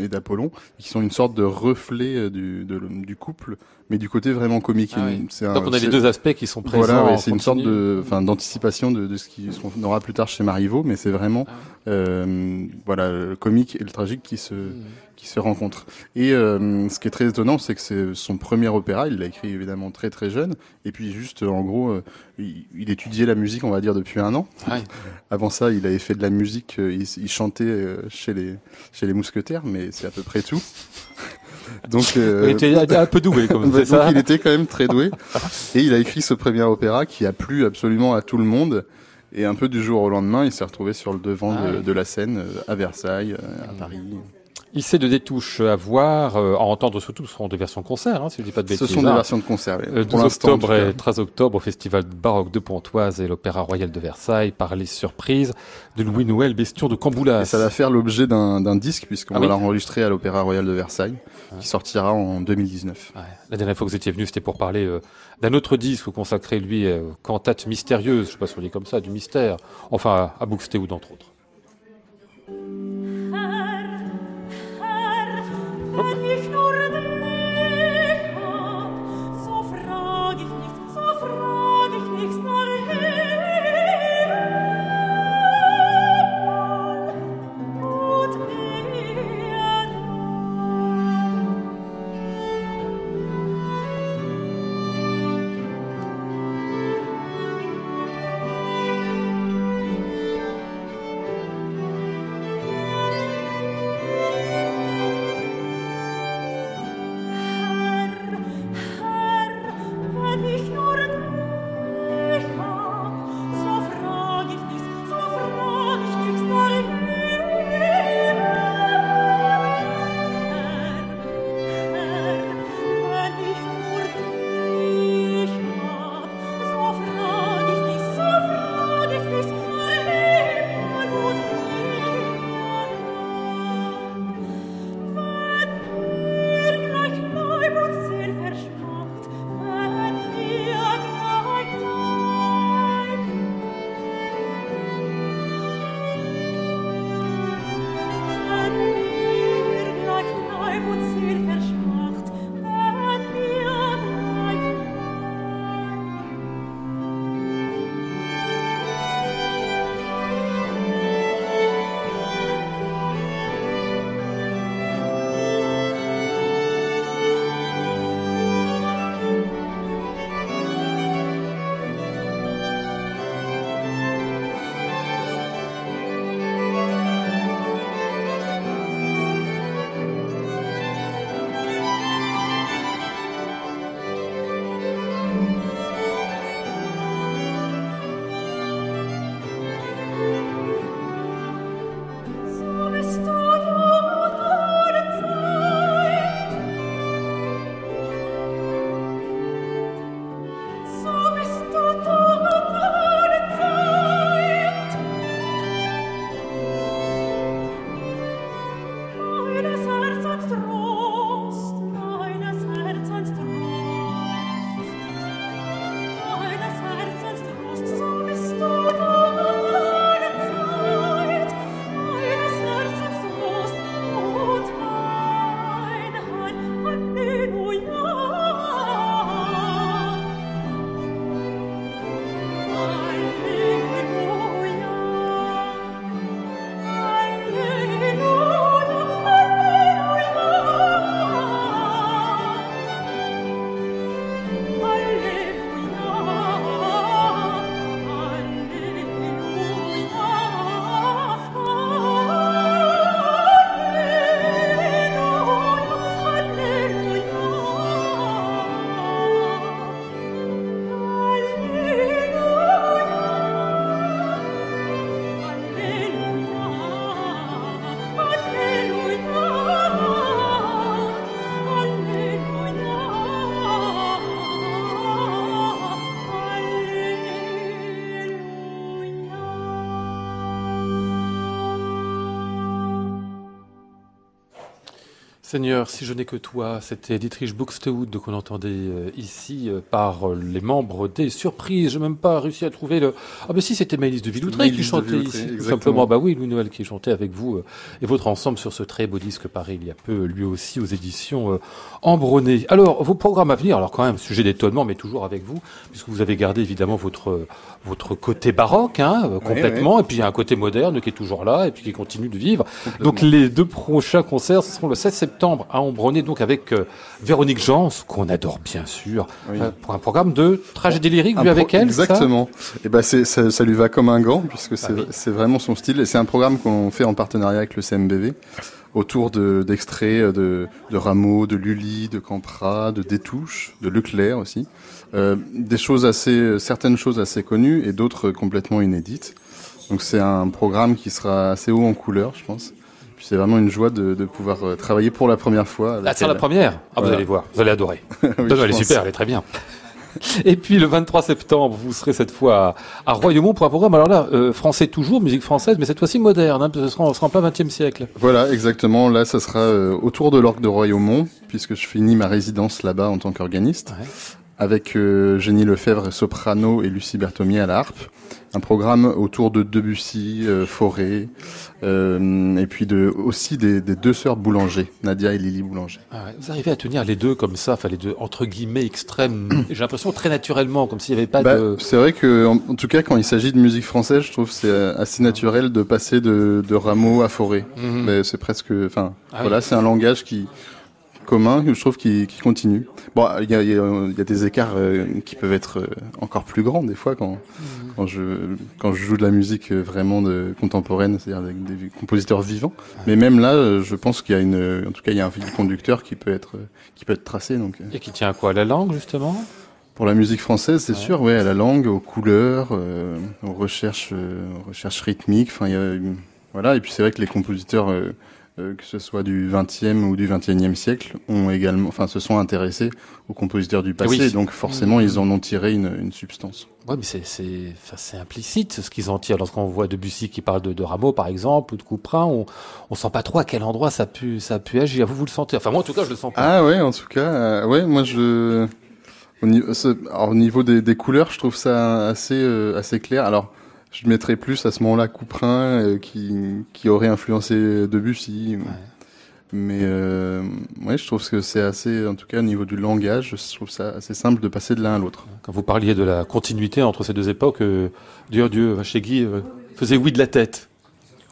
et d'Apollon, qui sont une sorte de reflet euh, du, de- du couple, mais du côté vraiment comique. Ah oui. Un- Donc on a les deux aspects qui sont présents. Voilà, ouais, c'est une sorte continu. de, enfin, d'anticipation de, de ce qu'on aura plus tard chez Marivaux, mais c'est vraiment, Ah euh, voilà, le comique et le tragique qui se, Mhm. Qui se rencontrent. Et euh, ce qui est très étonnant, c'est que c'est son premier opéra. Il l'a écrit évidemment très très jeune. Et puis juste, en gros, euh, il, il étudiait la musique, on va dire, depuis un an. Ouais. [laughs] Avant ça, il avait fait de la musique. euh, il, il chantait euh, chez les chez les mousquetaires, mais c'est à peu près tout. [laughs] Donc, euh, Il était un [laughs] peu doué, comme bah, ça. il était quand même très doué. Et il a écrit ce premier opéra qui a plu absolument à tout le monde. Et un peu du jour au lendemain, il s'est retrouvé sur le devant Ah de, la scène euh, à Versailles, euh, à Paris. IC de Détouche à voir, euh, à entendre surtout, ce seront des versions concert, hein, si je dis pas de Ce bêtises. sont des hein. versions de concert. oui. Euh, Pour 12 l'instant, en octobre et 13 octobre au Festival baroque de Pontoise et l'Opéra Royal de Versailles par les surprises de Louis-Noël Bestion de Camboulas. Et ça va faire l'objet d'un disque puisqu'on Ah va oui. l'enregistrer à l'Opéra Royal de Versailles, qui sortira en 2019. Ouais. La dernière fois que vous étiez venu, c'était pour parler euh, d'un autre disque consacré, lui, euh, cantate mystérieuse, je sais pas si on dit comme ça, du mystère, enfin à Buxtehude entre autres. Oop. Seigneur, si je n'ai que toi, c'était Dietrich Buxtehude qu'on entendait euh, ici euh, par les membres des Surprises. Je n'ai même pas réussi à trouver le... Ah ben si, c'était Maëlys de Villoutré qui chantait ici. Tout simplement, bah oui, Louis Noël qui chantait avec vous euh, et votre ensemble sur ce très beau disque pareil il y a peu, lui aussi aux éditions Embronné. Alors, vos programmes à venir, alors quand même, sujet d'étonnement, mais toujours avec vous, puisque vous avez gardé évidemment votre, votre côté baroque, hein, complètement, et puis il y a un côté moderne qui est toujours là, et puis qui continue de vivre. Donc les deux prochains concerts, ce seront le 16 septembre à Ambronay, donc avec euh, Véronique Jans, qu'on adore bien sûr, Oui. euh, pour un programme de tragédie lyrique, vu avec elle, ça Exactement. Et ben ça, ça lui va comme un gant puisque c'est Ah oui. vraiment son style et c'est un programme qu'on fait en partenariat avec le CMBV autour de d'extraits de de Rameau, de Lully, de Campra, de Détouche, de Leclerc aussi. Euh, des choses assez certaines choses assez connues et d'autres complètement inédites. Donc c'est un programme qui sera assez haut en couleur, je pense. Puis c'est vraiment une joie de, de pouvoir euh, travailler pour la première fois. Ah, c'est la première Ah, vous allez voir, vous allez adorer. [laughs] Oui, Non, elle est super, elle est très bien. Et puis le 23 septembre, vous serez cette fois à, à Royaumont pour un programme, alors là, euh, français toujours, musique française, mais cette fois-ci moderne, hein, parce que ce sera, on sera en plein 20e siècle. Voilà, exactement. Là, ça sera euh, autour de l'Orgue de Royaumont, puisque je finis ma résidence là-bas en tant qu'organiste, Ouais. Avec euh, Génie Lefebvre, soprano, et Lucie Berthomier à la harpe. Un programme autour de Debussy, euh, Fauré, euh, et puis de, aussi des, des deux sœurs Boulanger, Nadia et Lily Boulanger. Ah Vous arrivez à tenir les deux comme ça, enfin les deux entre guillemets extrêmes, [clears throat] j'ai l'impression très naturellement, comme s'il n'y avait pas Bah, de... C'est vrai que, en, en tout cas, quand il s'agit de musique française, je trouve que c'est euh, assez naturel de passer de, de Rameau à Fauré. Mhm. C'est presque, enfin, Ah voilà, c'est un langage qui commun que je trouve qui, qui continue. Bon, il y a, il y a- il y a des écarts euh, qui peuvent être euh, encore plus grands des fois quand Mhm. quand je quand je joue de la musique euh, vraiment de contemporaine, c'est-à-dire avec des compositeurs vivants. Mais même là, je pense qu'il y a une, en tout cas, il y a un fil conducteur qui peut être qui peut être tracé. Donc, Et qui tient à quoi? La langue justement? Pour la musique française, c'est Ouais. sûr, ouais, à la langue, aux couleurs, euh, aux recherches, euh, aux recherches rythmiques. Enfin, voilà. Et puis c'est vrai que les compositeurs, euh, que ce soit du 20e ou du 21e siècle, ont également, enfin, se sont intéressés aux compositeurs du passé. Oui. Donc forcément, ils en ont tiré une, une substance. Ouais, mais c'est implicite ce qu'ils en tirent. Lorsqu'on voit Debussy qui parle de, de Rameau par exemple ou de Couperin, on on sent pas trop à quel endroit ça a pu ça a pu agir. Vous vous le sentez? Enfin moi en tout cas je le sens pas. Ah ouais, en tout cas, euh, ouais, moi je, au niveau, alors, au niveau des, des couleurs, je trouve ça assez euh, assez clair. Alors, je mettrais plus à ce moment-là Couperin euh, qui qui aurait influencé Debussy. Mais euh, ouais, je trouve que c'est assez, en tout cas au niveau du langage, je trouve ça assez simple de passer de l'un à l'autre. Quand vous parliez de la continuité entre ces deux époques, euh, Dieu Dieu Vachegui euh, faisait oui de la tête.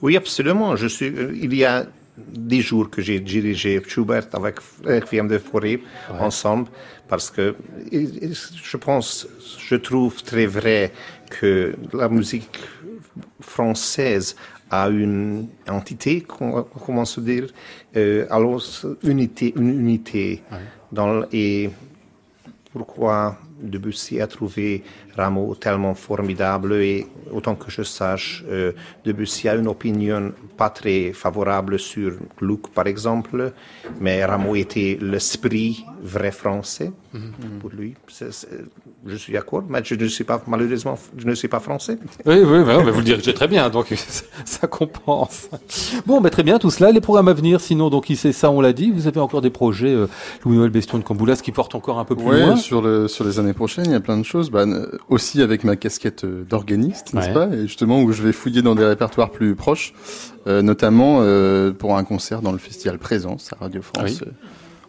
Oui, absolument. Je suis, euh, il y a des jours que j'ai dirigé Schubert avec Requiem de Fauré ensemble parce que je pense, je trouve très vrai que la musique française a une entité, com- comment se dire, euh, alors unité, une unité dans et pourquoi Debussy a trouvé Rameau tellement formidable et autant que je sache, euh, Debussy a une opinion pas très favorable sur Gluck par exemple, mais Rameau était l'esprit vrai français pour lui. C'est- c'est- je suis d'accord, mais je ne suis pas malheureusement, je ne suis pas français. Oui, oui, bah, bah, vous le dirigez très bien, donc [laughs] ça, compense. Bon, bah, très bien, tout cela, les programmes à venir, sinon, donc, il sait ça, on l'a dit, vous avez encore des projets, euh, Louis-Noël Bestion de Camboulas, qui portent encore un peu plus Ouais, loin. sur le sur les années prochaines, il y a plein de choses. Euh, aussi avec ma casquette euh, d'organiste, n'est-ce Ouais. pas? Et justement où je vais fouiller dans des répertoires plus proches, euh, notamment euh, pour un concert dans le festival Présence à Radio France. Oui. euh,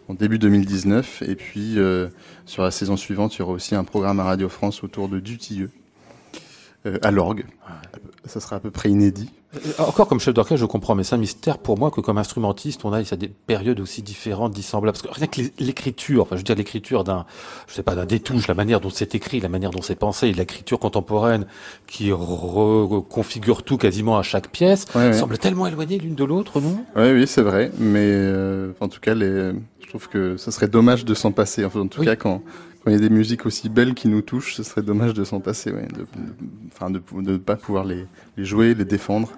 en début 2019, et puis euh, sur la saison suivante, il y aura aussi un programme à Radio France autour de Dutilleux, euh, à l'orgue. Ça sera à peu près inédit. Euh, Encore comme chef d'orchestre, je comprends, mais c'est un mystère pour moi que comme instrumentiste, on aille à des périodes aussi différentes, dissemblables. Parce que rien que l'é- l'écriture, enfin, je veux dire l'écriture d'un, je sais pas, d'un détouche, la manière dont c'est écrit, la manière dont c'est pensé, l'écriture contemporaine qui reconfigure tout quasiment à chaque pièce, Ouais, ouais. semble tellement éloignée l'une de l'autre, non? Oui, oui, c'est vrai, mais euh, en tout cas, les, je trouve que ce serait dommage de s'en passer. Enfin, en tout Oui. cas, quand quand il y a des musiques aussi belles qui nous touchent, ce serait dommage de s'en passer, ouais, de, ne pas pouvoir les, les jouer, les défendre.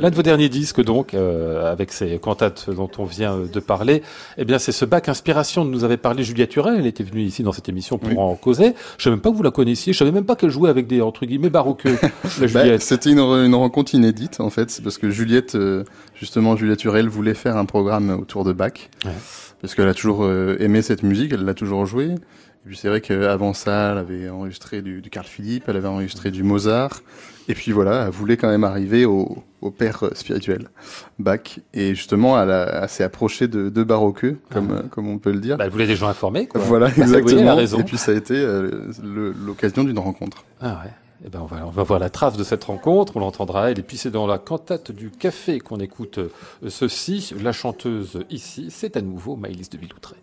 L'un de vos derniers disques, donc, euh, avec ces cantates dont on vient de parler, eh bien, c'est ce bac inspiration dont nous avait parlé Julia Turel. Elle était venue ici dans cette émission pour Oui. en causer. Je savais même pas que vous la connaissiez. Je savais même pas qu'elle jouait avec des, entre guillemets, baroqueux, [laughs] la Bah. C'était une, re- une rencontre inédite en fait, parce que Juliette, euh, justement Juliette Hurel voulait faire un programme autour de Bach, Ouais. parce qu'elle a toujours euh, aimé cette musique, elle l'a toujours jouée. Puis c'est vrai qu'avant ça, elle avait enregistré du, du Carl Philippe, elle avait enregistré du Mozart, et puis voilà, elle voulait quand même arriver au, au père spirituel, Bach, et justement elle, s'est approchée de, de baroqueux, comme, euh, comme on peut le dire. Bah, elle voulait des gens informés, quoi. Voilà, [laughs] oui, exactement. et puis ça a été euh, l'occasion d'une rencontre. Ah ouais. Eh ben, on va, on va voir la trace de cette rencontre, on l'entendra elle. Et puis c'est dans la cantate du café qu'on écoute euh, ceci. La chanteuse ici, c'est à nouveau Maëlys de Villoutré.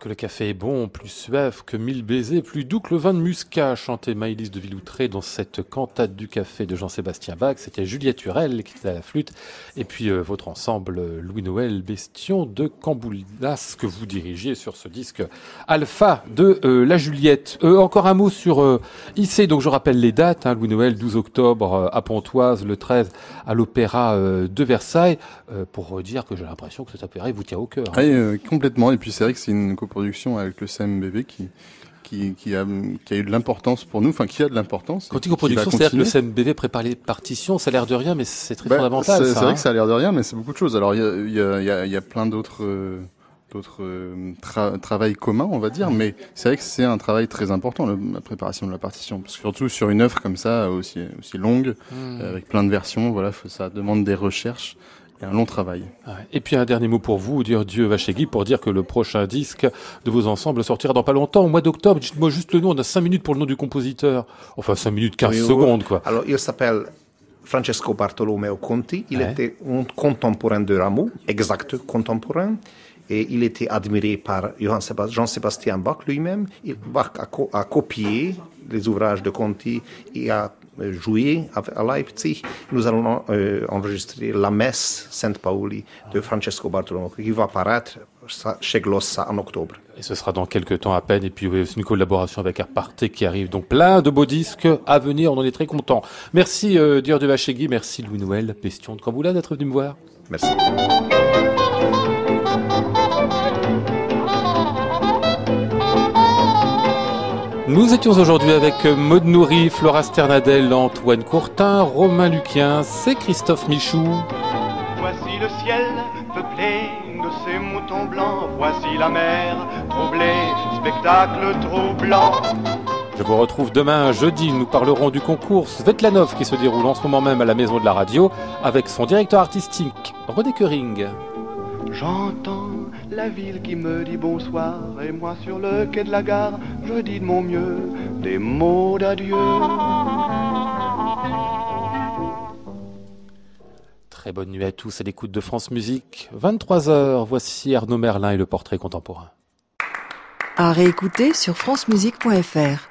Que le café est bon, plus suave que mille baisers, plus doux que le vin de muscat, chantait Maïlis de Villoutré dans cette cantate du café de Jean-Sébastien Bach. C'était Juliette Hurel qui était à la flûte. Et puis euh, votre ensemble Louis-Noël Bestion de Camboulas que vous dirigiez sur ce disque Alpha de euh, la Juliette. Euh, encore un mot sur euh, IC. Donc je rappelle les dates. Hein, Louis-Noël, 12 octobre euh, à Pontoise, le 13 à l'Opéra de Versailles. Pour dire que j'ai l'impression que cet opéra il vous tient au cœur. hein. Oui, euh, complètement. Et puis c'est vrai que c'est une coproduction avec le CMBV qui, qui, qui, a, qui a eu de l'importance pour nous, enfin qui a de l'importance. Quand tu dis coproduction, c'est-à-dire que le. CMBV prépare les partitions, ça a l'air de rien, mais c'est très Bah, fondamental. C'est vrai hein. que ça a l'air de rien, mais c'est beaucoup de choses. Alors il y a, il y a, il y a, il y a plein d'autres euh, d'autres euh, tra travails communs, on va dire, mais c'est vrai que c'est un travail très important, le- la préparation de la partition, parce que surtout sur une œuvre comme ça, aussi aussi longue, Hmm. avec plein de versions, voilà, ça demande des recherches et un long travail. Et puis un dernier mot pour vous, dire Dieu Vachegui, pour dire que le prochain disque de vos ensembles sortira dans pas longtemps, au mois d'octobre. Dites-moi juste le nom, on a 5 minutes pour le nom du compositeur. Enfin 5 minutes, 15 Oui, oui. secondes quoi. Alors, il s'appelle Francesco Bartolomeo Conti. Il Ouais. était un contemporain de Rameau, exact contemporain. Et il était admiré par Jean-Sébastien Bach lui-même. Il- Bach a, co- a copié les ouvrages de Conti et a euh, joué à, Leipzig. Nous allons euh, enregistrer la messe Saint-Pauli de Francesco Bartolomeo qui va paraître chez Glossa en octobre. Et ce sera dans quelques temps à peine. Et puis oui, c'est une collaboration avec Arte qui arrive. Donc plein de beaux disques à venir, on en est très content. Merci euh, Dieu de Vachegui, merci Louis Noël, Pestion de Camboula d'être venu me voir. Merci. Nous étions aujourd'hui avec Maud Nourri, Flora Sternadel, Antoine Courtin, Romain Luquien, c'est Christophe Michou. Voici le ciel peuplé de ces moutons blancs. Voici la mer troublée, spectacle troublant. Je vous retrouve demain jeudi, nous parlerons du concours Svetlanov qui se déroule en ce moment même à la Maison de la Radio avec son directeur artistique René Köring. J'entends la ville qui me dit bonsoir et moi sur le quai de la gare, je dis de mon mieux des mots d'adieu. Très bonne nuit à tous à l'écoute de France Musique. 23h, voici Arnaud Merlin et le portrait contemporain. À réécouter sur francemusique.fr.